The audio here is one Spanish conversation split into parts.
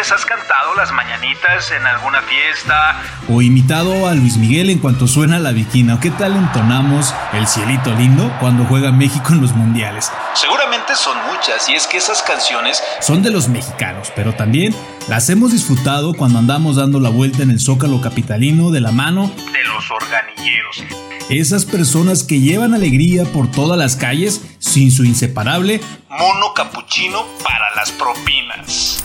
¿Cuántas veces has cantado las mañanitas en alguna fiesta? O imitado a Luis Miguel en cuanto suena la viquina. ¿Qué tal entonamos el cielito lindo cuando juega México en los mundiales? Seguramente son muchas y es que esas canciones son de los mexicanos, pero también las hemos disfrutado cuando andamos dando la vuelta en el zócalo capitalino de la mano de los organilleros. Esas personas que llevan alegría por todas las calles sin su inseparable mono capuchino para las propinas.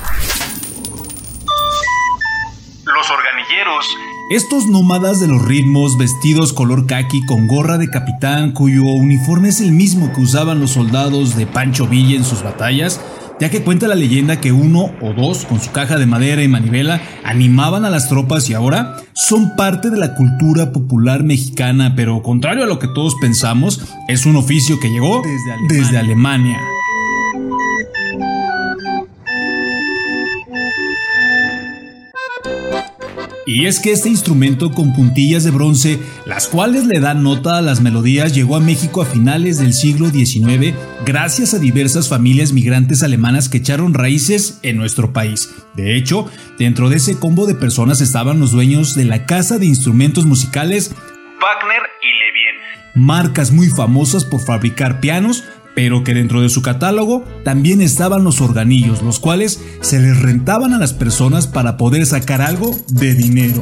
Los organilleros. Estos nómadas de los ritmos, vestidos color khaki con gorra de capitán, cuyo uniforme es el mismo que usaban los soldados de Pancho Villa en sus batallas, ya que cuenta la leyenda que uno o dos, con su caja de madera y manivela, animaban a las tropas y ahora son parte de la cultura popular mexicana, pero contrario a lo que todos pensamos, es un oficio que llegó Desde Alemania. Y es que este instrumento con puntillas de bronce, las cuales le dan nota a las melodías, llegó a México a finales del siglo XIX gracias a diversas familias migrantes alemanas que echaron raíces en nuestro país. De hecho, dentro de ese combo de personas estaban los dueños de la casa de instrumentos musicales Wagner y Levien. Marcas muy famosas por fabricar pianos, pero que dentro de su catálogo también estaban los organillos, los cuales se les rentaban a las personas para poder sacar algo de dinero.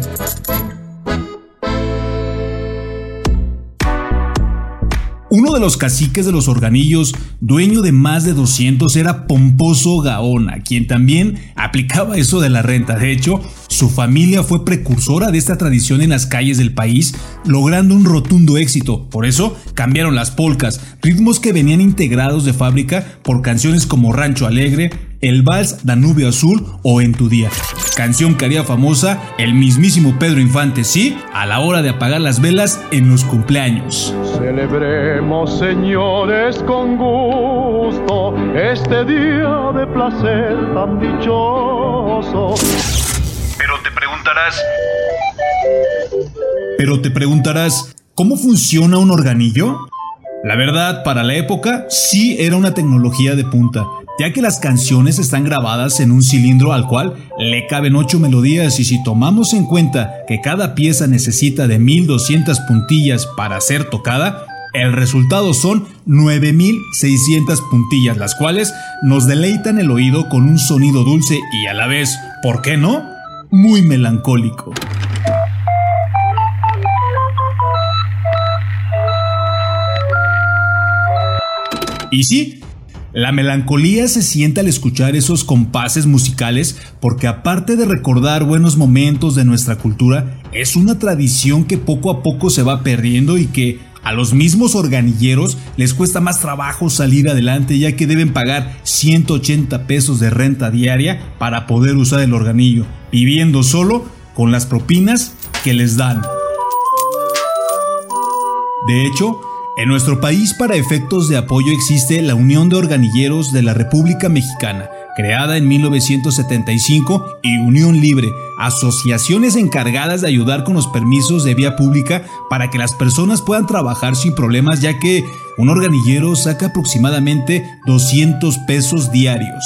Uno de los caciques de los organillos, dueño de más de 200, era Pomposo Gaona, quien también aplicaba eso de la renta. De hecho, su familia fue precursora de esta tradición en las calles del país, logrando un rotundo éxito. Por eso cambiaron las polcas, ritmos que venían integrados de fábrica por canciones como Rancho Alegre, el vals Danubio Azul o En tu día. Canción que haría famosa el mismísimo Pedro Infante, sí, a la hora de apagar las velas en los cumpleaños. Celebremos, señores, con gusto este día de placer tan dichoso. Pero te preguntarás. Pero te preguntarás, ¿cómo funciona un organillo? La verdad, para la época, sí era una tecnología de punta ya que las canciones están grabadas en un cilindro al cual le caben 8 melodías y si tomamos en cuenta que cada pieza necesita de 1200 puntillas para ser tocada, el resultado son 9600 puntillas, las cuales nos deleitan el oído con un sonido dulce y a la vez, ¿por qué no? Muy melancólico. Y sí, la melancolía se siente al escuchar esos compases musicales porque aparte de recordar buenos momentos de nuestra cultura, es una tradición que poco a poco se va perdiendo y que a los mismos organilleros les cuesta más trabajo salir adelante ya que deben pagar 180 pesos de renta diaria para poder usar el organillo, viviendo solo con las propinas que les dan. De hecho, en nuestro país, para efectos de apoyo, existe la Unión de Organilleros de la República Mexicana, creada en 1975, y Unión Libre, asociaciones encargadas de ayudar con los permisos de vía pública para que las personas puedan trabajar sin problemas, ya que un organillero saca aproximadamente 200 pesos diarios.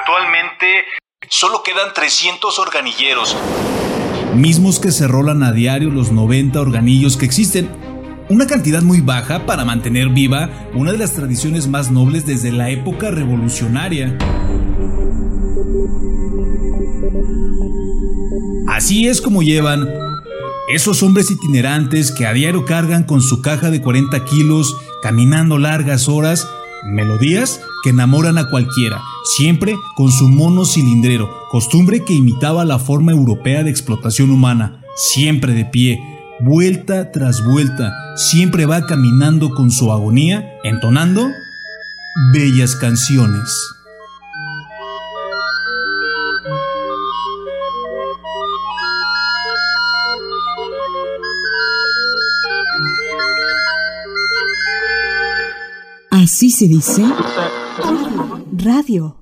Actualmente solo quedan 300 organilleros mismos que se rolan a diario los 90 organillos que existen. Una cantidad muy baja para mantener viva una de las tradiciones más nobles desde la época revolucionaria. Así es como llevan esos hombres itinerantes que a diario cargan con su caja de 40 kilos, caminando largas horas, melodías que enamoran a cualquiera, siempre con su mono cilindrero, costumbre que imitaba la forma europea de explotación humana, siempre de pie, vuelta tras vuelta, siempre va caminando con su agonía, entonando bellas canciones. Así se dice radio.